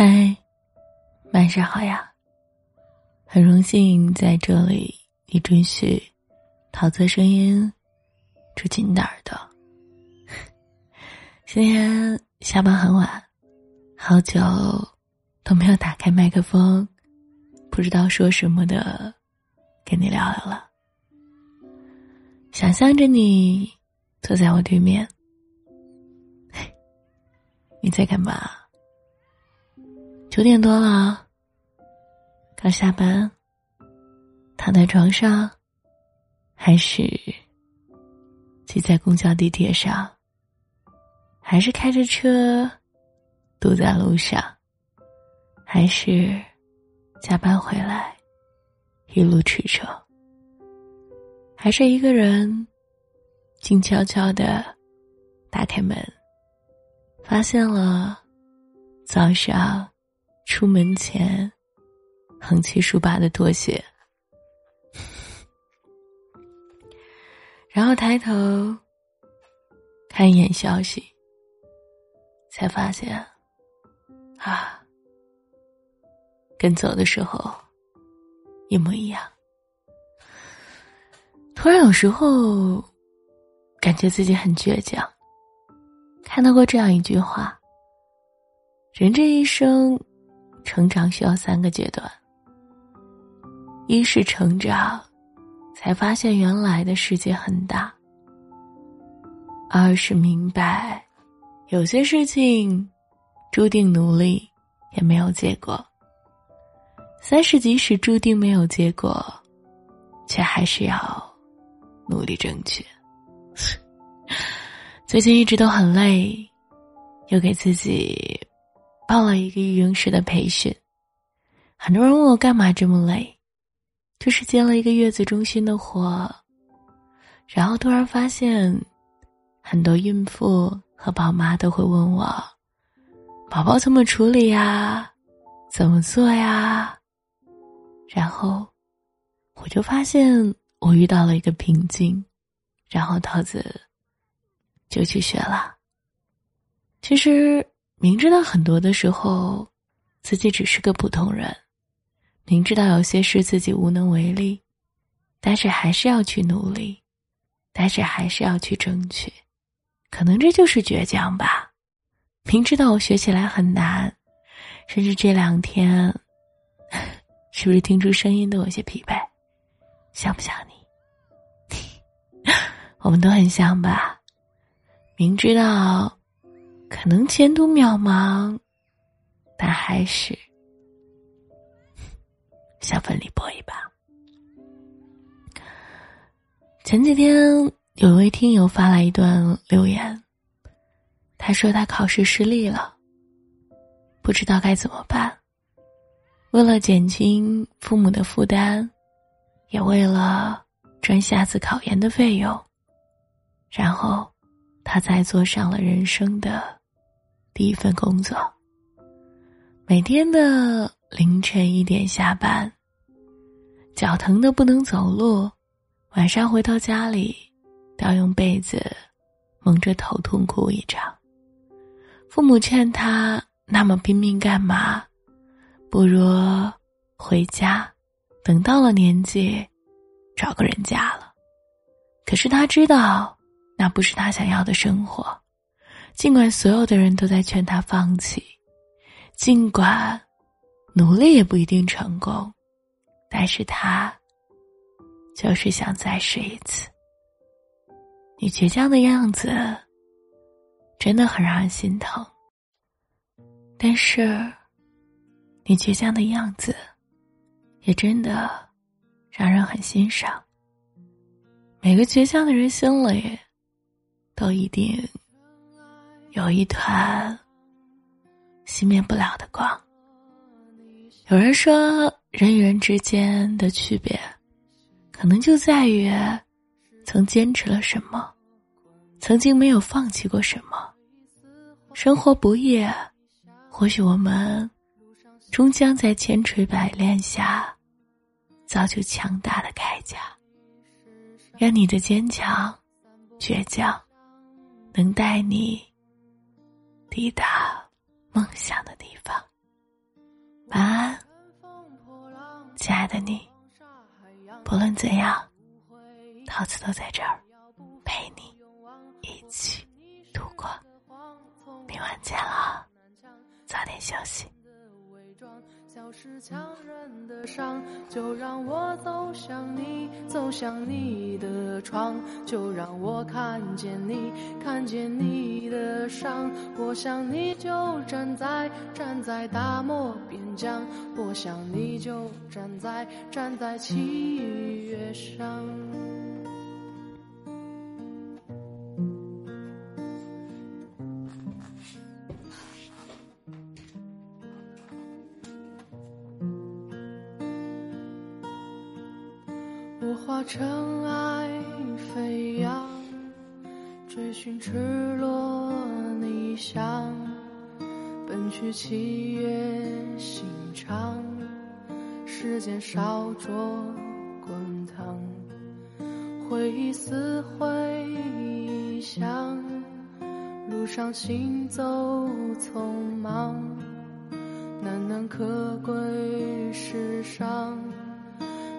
嗨，晚上好呀！很荣幸在这里，你准许桃子声音住进你的耳朵。今天下班很晚，好久都没有打开麦克风，不知道说什么的，跟你聊聊了。想象着你坐在我对面，你在干嘛？九点多了，刚下班，躺在床上，还是挤在公交地铁上，还是开着车堵在路上，还是加班回来一路驰骋，还是一个人静悄悄的打开门，发现了早上。出门前，横七竖八的拖鞋，然后抬头看一眼消息，才发现，啊，跟走的时候一模一样。突然有时候感觉自己很倔强。看到过这样一句话：人这一生。成长需要三个阶段：一是成长，才发现原来的世界很大；二是明白，有些事情注定努力也没有结果；三是即使注定没有结果，却还是要努力争取。最近一直都很累，又给自己。报了一个育婴师的培训，很多人问我干嘛这么累，就是接了一个月子中心的活，然后突然发现，很多孕妇和宝妈都会问我，宝宝怎么处理呀，怎么做呀，然后，我就发现我遇到了一个瓶颈，然后桃子就去学了，其实。明知道很多的时候，自己只是个普通人，明知道有些事自己无能为力，但是还是要去努力，但是还是要去争取，可能这就是倔强吧。明知道我学起来很难，甚至这两天，是不是听出声音都有些疲惫？像不像你？我们都很像吧？明知道。可能前途渺茫，但还是想奋力搏一把。前几天有一位听友发来一段留言，他说他考试失利了，不知道该怎么办。为了减轻父母的负担，也为了赚下次考研的费用，然后他才坐上了人生的。第一份工作，每天的凌晨一点下班，脚疼的不能走路，晚上回到家里，都要用被子蒙着头痛哭一场。父母劝他那么拼命干嘛，不如回家，等到了年纪，找个人嫁了。可是他知道，那不是他想要的生活。尽管所有的人都在劝他放弃，尽管努力也不一定成功，但是他就是想再试一次。你倔强的样子真的很让人心疼，但是你倔强的样子也真的让人很欣赏。每个倔强的人心里都一定。有一团熄灭不了的光。有人说，人与人之间的区别，可能就在于曾坚持了什么，曾经没有放弃过什么。生活不易，或许我们终将在千锤百炼下，造就强大的铠甲。愿你的坚强、倔强，能带你。抵达梦想的地方。晚安亲爱的你不论怎样桃子都在这儿陪你一起度过。明晚见了早点休息。消失强忍的伤，就让我走向你，走向你的窗，就让我看见你，看见你的伤。我想你就站在站在大漠边疆，我想你就站在站在七月上。化尘埃飞扬，追寻赤裸逆翔，奔去七月心肠，时间烧灼滚烫，回忆撕毁臆想，路上行走匆忙，难能可贵世上。